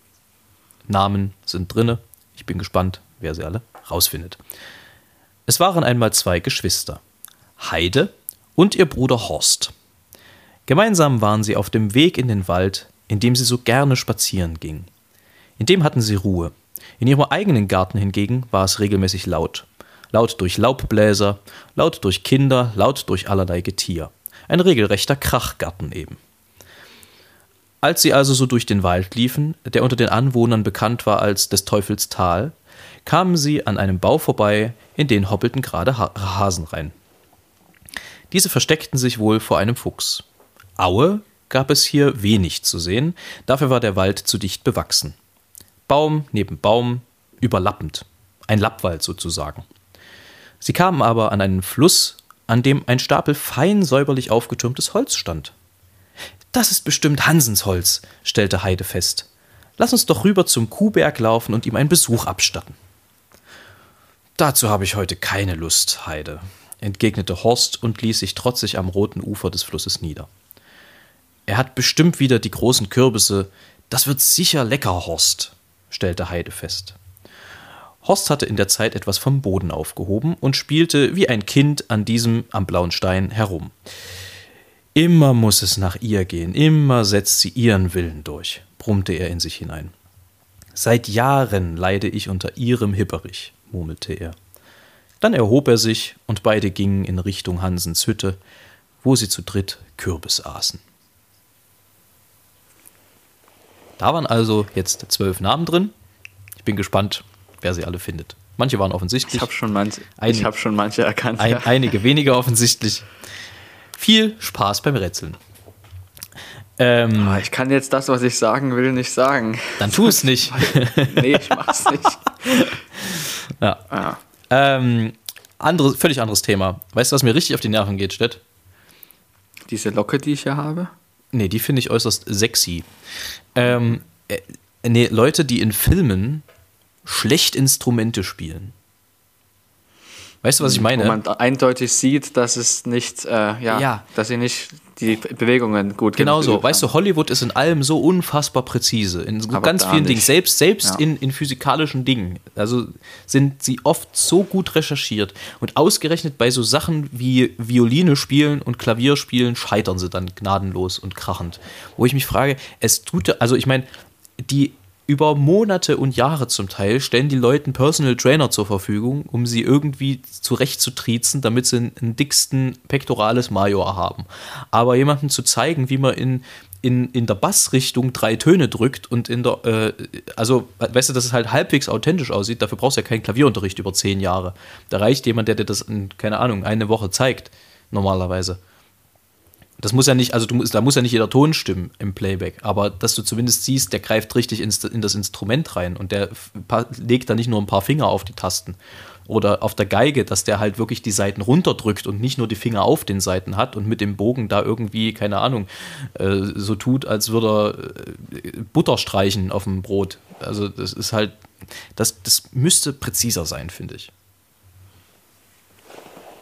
Namen sind drinne. Ich bin gespannt, wer sie alle rausfindet. Es waren einmal zwei Geschwister, Heide und ihr Bruder Horst. Gemeinsam waren sie auf dem Weg in den Wald, in dem sie so gerne spazieren gingen. In dem hatten sie Ruhe. In ihrem eigenen Garten hingegen war es regelmäßig laut. Laut durch Laubbläser, laut durch Kinder, laut durch allerlei Getier. Ein regelrechter Krachgarten eben. Als sie also so durch den Wald liefen, der unter den Anwohnern bekannt war als des Teufels Tal, kamen sie an einem Bau vorbei, in den hoppelten gerade ha Hasen rein. Diese versteckten sich wohl vor einem Fuchs. Aue gab es hier wenig zu sehen, dafür war der Wald zu dicht bewachsen. Baum neben Baum, überlappend. Ein Lappwald sozusagen. Sie kamen aber an einen Fluss, an dem ein Stapel fein säuberlich aufgetürmtes Holz stand. Das ist bestimmt Hansens Holz, stellte Heide fest. Lass uns doch rüber zum Kuhberg laufen und ihm einen Besuch abstatten. Dazu habe ich heute keine Lust, Heide, entgegnete Horst und ließ sich trotzig am roten Ufer des Flusses nieder. Er hat bestimmt wieder die großen Kürbisse. Das wird sicher lecker, Horst, stellte Heide fest. Horst hatte in der Zeit etwas vom Boden aufgehoben und spielte wie ein Kind an diesem am blauen Stein herum. Immer muss es nach ihr gehen, immer setzt sie ihren Willen durch, brummte er in sich hinein. Seit Jahren leide ich unter ihrem Hipperich murmelte er. Dann erhob er sich und beide gingen in Richtung Hansens Hütte, wo sie zu dritt Kürbis aßen. Da waren also jetzt zwölf Namen drin. Ich bin gespannt, wer sie alle findet. Manche waren offensichtlich. Ich habe schon, manche, ich hab schon manche erkannt. Ein, ja. Einige weniger offensichtlich. Viel Spaß beim Rätseln. Ähm, oh, ich kann jetzt das, was ich sagen will, nicht sagen. Dann tu es nicht. (laughs) nee, ich mach's nicht. (laughs) Ja. Ah. Ähm, andere, völlig anderes Thema. Weißt du, was mir richtig auf die Nerven geht, Stett? Diese Locke, die ich hier habe? Nee, die finde ich äußerst sexy. Ähm, äh, nee, Leute, die in Filmen schlecht Instrumente spielen. Weißt du, was ich meine? Wo man eindeutig sieht, dass es nicht, äh, ja, ja, dass sie nicht die Bewegungen gut Genau so. Weißt du, Hollywood ist in allem so unfassbar präzise. In so ganz vielen nicht. Dingen. Selbst, selbst ja. in, in physikalischen Dingen. Also sind sie oft so gut recherchiert. Und ausgerechnet bei so Sachen wie Violine spielen und Klavier spielen scheitern sie dann gnadenlos und krachend. Wo ich mich frage, es tut, also ich meine, die über Monate und Jahre zum Teil stellen die Leuten Personal Trainer zur Verfügung, um sie irgendwie zurechtzutriezen, damit sie einen dicksten Pectoralis Major haben. Aber jemandem zu zeigen, wie man in, in, in der Bassrichtung drei Töne drückt und in der, äh, also, weißt du, dass es halt halbwegs authentisch aussieht, dafür brauchst du ja keinen Klavierunterricht über zehn Jahre. Da reicht jemand, der dir das in, keine Ahnung, eine Woche zeigt, normalerweise. Das muss ja nicht, also du, da muss ja nicht jeder Ton stimmen im Playback, aber dass du zumindest siehst, der greift richtig ins, in das Instrument rein und der legt da nicht nur ein paar Finger auf die Tasten. Oder auf der Geige, dass der halt wirklich die Seiten runterdrückt und nicht nur die Finger auf den Seiten hat und mit dem Bogen da irgendwie, keine Ahnung, äh, so tut, als würde er äh, Butter streichen auf dem Brot. Also das ist halt, das, das müsste präziser sein, finde ich.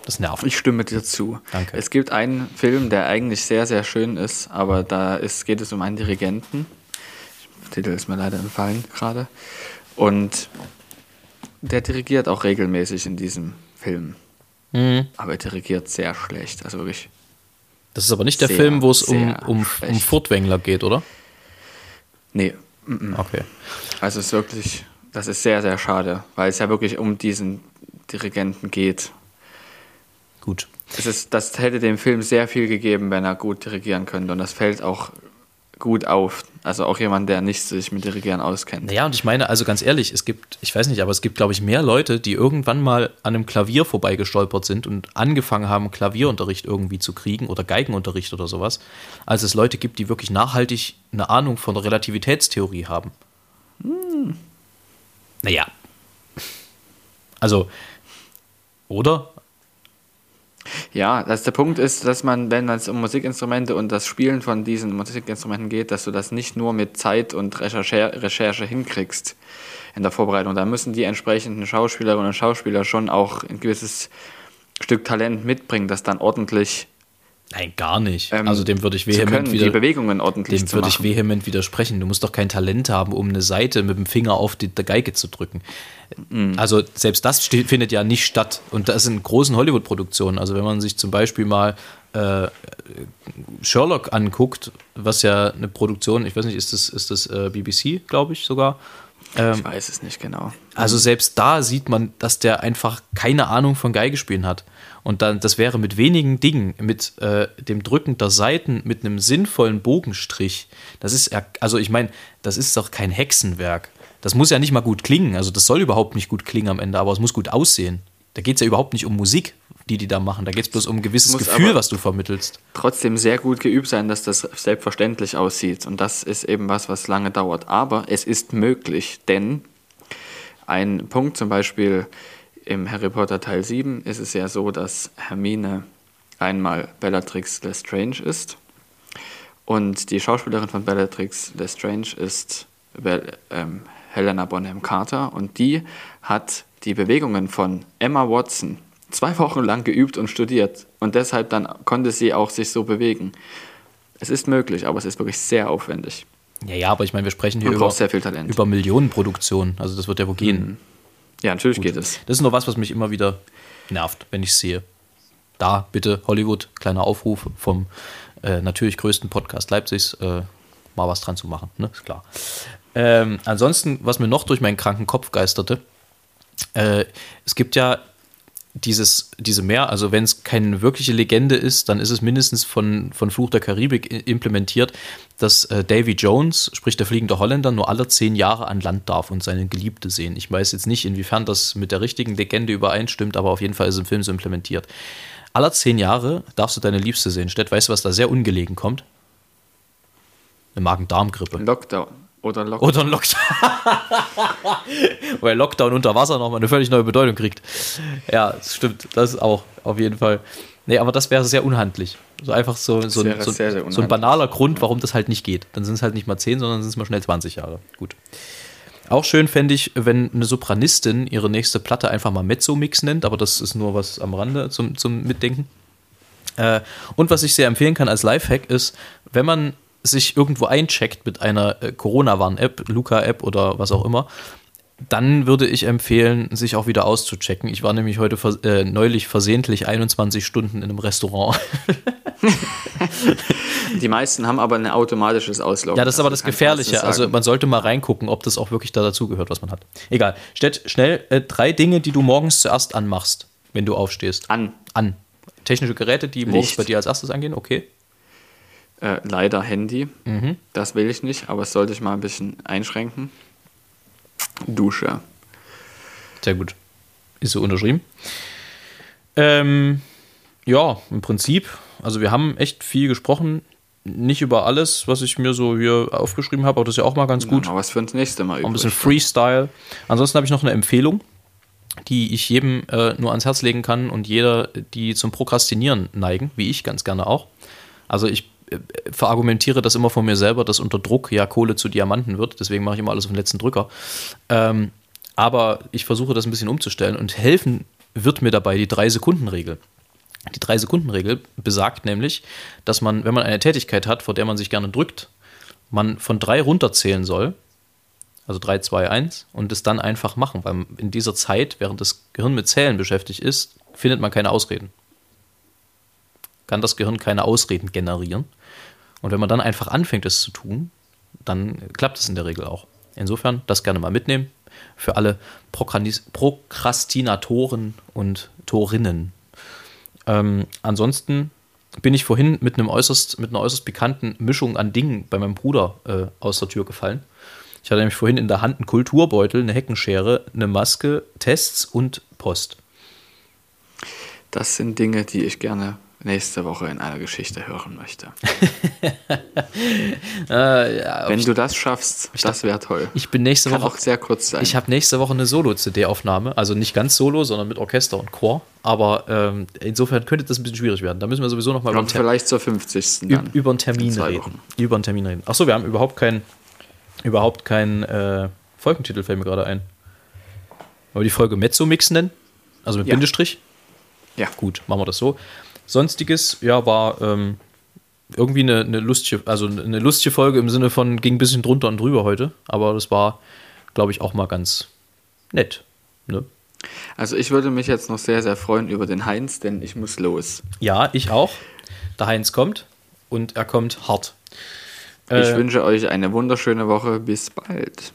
Das nervt. Ich stimme dir zu. Danke. Es gibt einen Film, der eigentlich sehr, sehr schön ist, aber da ist, geht es um einen Dirigenten. Der Titel ist mir leider entfallen gerade. Und der dirigiert auch regelmäßig in diesem Film. Mhm. Aber er dirigiert sehr schlecht. Also wirklich. Das ist aber nicht der sehr, Film, wo es um, um, um Furtwängler geht, oder? Nee. Okay. Also es ist wirklich, das ist sehr, sehr schade, weil es ja wirklich um diesen Dirigenten geht gut. Das, ist, das hätte dem Film sehr viel gegeben, wenn er gut dirigieren könnte. Und das fällt auch gut auf. Also auch jemand, der nicht sich mit Dirigieren auskennt. Naja, und ich meine, also ganz ehrlich, es gibt, ich weiß nicht, aber es gibt, glaube ich, mehr Leute, die irgendwann mal an einem Klavier vorbeigestolpert sind und angefangen haben, Klavierunterricht irgendwie zu kriegen oder Geigenunterricht oder sowas, als es Leute gibt, die wirklich nachhaltig eine Ahnung von der Relativitätstheorie haben. Hm. Naja. Also, oder? Ja, das, der Punkt ist, dass man, wenn es um Musikinstrumente und das Spielen von diesen Musikinstrumenten geht, dass du das nicht nur mit Zeit und Recherche, Recherche hinkriegst in der Vorbereitung. Da müssen die entsprechenden Schauspielerinnen und Schauspieler schon auch ein gewisses Stück Talent mitbringen, das dann ordentlich Nein, gar nicht. ähm, also dem würde ich vehement wieder, die Bewegungen ordentlich dem würde ich vehement widersprechen. Du musst doch kein Talent haben, um eine Seite mit dem Finger auf die Geige zu drücken. Mhm. Also selbst das steht, findet ja nicht statt. Und das in großen Hollywood-Produktionen. Also wenn man sich zum Beispiel mal äh, Sherlock anguckt, was ja eine Produktion, ich weiß nicht, ist das, ist das äh, BBC, glaube ich sogar. ich weiß es nicht genau. Also selbst da sieht man, dass der einfach keine Ahnung von Geigespielen hat. Und dann, das wäre mit wenigen Dingen, mit äh, dem Drücken der Seiten, mit einem sinnvollen Bogenstrich. Das ist, ja- also ich meine, das ist doch kein Hexenwerk. Das muss ja nicht mal gut klingen. Also das soll überhaupt nicht gut klingen am Ende, aber es muss gut aussehen. Da geht es ja überhaupt nicht um Musik, die die da machen. Da geht es bloß um ein gewisses Gefühl, was du vermittelst. trotzdem sehr gut geübt sein, dass das selbstverständlich aussieht. Und das ist eben was, was lange dauert. Aber es ist möglich, denn ein Punkt zum Beispiel im Harry Potter Teil 7 ist es ja so, dass Hermine einmal Bellatrix Lestrange ist. Und die Schauspielerin von Bellatrix Lestrange ist ähm, Helena Bonham Carter. Und die hat die Bewegungen von Emma Watson zwei Wochen lang geübt und studiert. Und deshalb dann konnte sie auch sich so bewegen. Es ist möglich, aber es ist wirklich sehr aufwendig. Ja, ja, aber ich meine, wir sprechen hier über, über Millionenproduktionen. Also das wird ja wohl gehen. Ja, natürlich geht es. Das ist nur was, was mich immer wieder nervt, wenn ich sehe. Da bitte Hollywood, kleiner Aufruf vom äh, natürlich größten Podcast Leipzigs, äh, mal was dran zu machen, ne? Ist klar. Ähm, ansonsten, was mir noch durch meinen kranken Kopf geisterte, äh, es gibt ja dieses, diese Meer, also wenn es keine wirkliche Legende ist, dann ist es mindestens von, von Fluch der Karibik implementiert, dass äh, Davy Jones, sprich der fliegende Holländer, nur alle zehn Jahre an Land darf und seine Geliebte sehen. Ich weiß jetzt nicht, inwiefern das mit der richtigen Legende übereinstimmt, aber auf jeden Fall ist es im Film so implementiert. Aller zehn Jahre darfst du deine Liebste sehen. Stett, weißt du, was da sehr ungelegen kommt? Eine Magen-Darm-Grippe. Lockdown oder Lockdown. Oder ein Lockdown. (laughs) Weil Lockdown unter Wasser nochmal eine völlig neue Bedeutung kriegt. Ja, das stimmt. Das ist auch auf jeden Fall. Nee, aber das wäre sehr unhandlich. So einfach so, so, ein, so, sehr, sehr so ein banaler Grund, warum das halt nicht geht. Dann sind es halt nicht mal 10, sondern sind es mal schnell 20 Jahre. Gut. Auch schön fände ich, wenn eine Sopranistin ihre nächste Platte einfach mal Mezzo-Mix nennt, aber das ist nur was am Rande zum, zum Mitdenken. Äh, und was ich sehr empfehlen kann als Lifehack ist, wenn man sich irgendwo eincheckt mit einer äh, Corona-Warn-App, Luca-App oder was auch immer, dann würde ich empfehlen, sich auch wieder auszuchecken. Ich war nämlich heute äh, neulich versehentlich 21 Stunden in einem Restaurant. (laughs) Die meisten haben aber ein automatisches Ausloggen. Ja, das ist aber das Gefährliche. Also man sollte mal reingucken, ob das auch wirklich da dazugehört, was man hat. Egal. Stell schnell äh, drei Dinge, die du morgens zuerst anmachst, wenn du aufstehst. an. An. Technische Geräte, die morgens Licht. bei dir als erstes angehen, okay. Äh, leider Handy. Mhm. Das will ich nicht, aber das sollte ich mal ein bisschen einschränken. Dusche. Sehr gut. Ist so unterschrieben. Ähm, ja, im Prinzip, also wir haben echt viel gesprochen. Nicht über alles, was ich mir so hier aufgeschrieben habe, aber das ist ja auch mal ganz gut. Aber was für uns nächste Mal Auch ein bisschen übrig. Freestyle. Ansonsten habe ich noch eine Empfehlung, die ich jedem äh, nur ans Herz legen kann und jeder, die zum Prokrastinieren neigen, wie ich ganz gerne auch. Also ich verargumentiere das immer von mir selber, dass unter Druck ja Kohle zu Diamanten wird. Deswegen mache ich immer alles auf den letzten Drücker. Ähm, aber ich versuche das ein bisschen umzustellen und helfen wird mir dabei die Drei-Sekunden-Regel. Die Drei-Sekunden-Regel besagt nämlich, dass man, wenn man eine Tätigkeit hat, vor der man sich gerne drückt, man von drei runterzählen soll, also 3, 2, 1, und es dann einfach machen, weil in dieser Zeit, während das Gehirn mit Zählen beschäftigt ist, findet man keine Ausreden. Kann das Gehirn keine Ausreden generieren. Und wenn man dann einfach anfängt, es zu tun, dann klappt es in der Regel auch. Insofern das gerne mal mitnehmen für alle Prokrastinatoren und Torinnen. Ähm, ansonsten bin ich vorhin mit, einem äußerst, mit einer äußerst bekannten Mischung an Dingen bei meinem Bruder äh, aus der Tür gefallen. Ich hatte nämlich vorhin in der Hand einen Kulturbeutel, eine Heckenschere, eine Maske, Tests und Post. Das sind Dinge, die ich gerne nächste Woche in einer Geschichte hören möchte. Äh, (laughs) ja, Wenn du das schaffst, das wäre toll. ich bin nächste Kann Woche. auch sehr kurz sein. Ich habe nächste Woche eine Solo-CD-Aufnahme, also nicht ganz Solo, sondern mit Orchester und Chor. Aber ähm, insofern könnte das ein bisschen schwierig werden. Da müssen wir sowieso noch mal über vielleicht zur 50. ü- dann. über einen Termin reden. Über einen Termin reden. Achso, wir haben überhaupt keinen überhaupt keinen äh, Folgentitel, fällt mir gerade ein. Wollen wir die Folge Mezzo-Mix nennen? Also mit Ja. Bindestrich? Ja. Gut, machen wir das so. Sonstiges, ja, war ähm, irgendwie eine, eine lustige, also eine lustige Folge im Sinne von ging ein bisschen drunter und drüber heute, aber das war, glaube ich, auch mal ganz nett. Ne? Also ich würde mich jetzt noch sehr, sehr freuen über den Heinz, denn ich muss los. Ja, ich auch. Der Heinz kommt und er kommt hart. Ich Äh, wünsche euch eine wunderschöne Woche. Bis bald.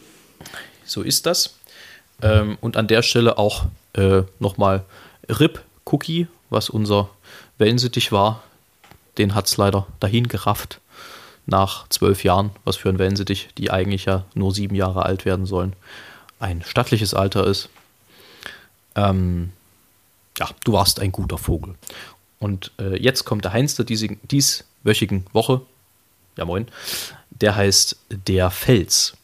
So ist das. Ähm, und an der Stelle auch äh, nochmal RIP Cookie, was unser Wellensittich war. Den hat es leider dahin gerafft. Nach zwölf Jahren, was für ein Wellensittich, die eigentlich ja nur sieben Jahre alt werden sollen, ein stattliches Alter ist. Ähm, ja, du warst ein guter Vogel. Und äh, jetzt kommt der Heinz der dieswöchigen Woche. Ja, moin. Der heißt Der Fels.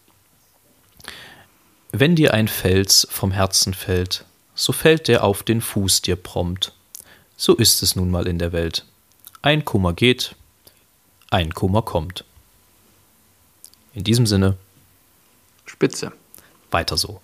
Wenn dir ein Fels vom Herzen fällt, so fällt der auf den Fuß dir prompt. So ist es nun mal in der Welt. Ein Kummer geht, ein Kummer kommt. In diesem Sinne, Spitze. weiter so.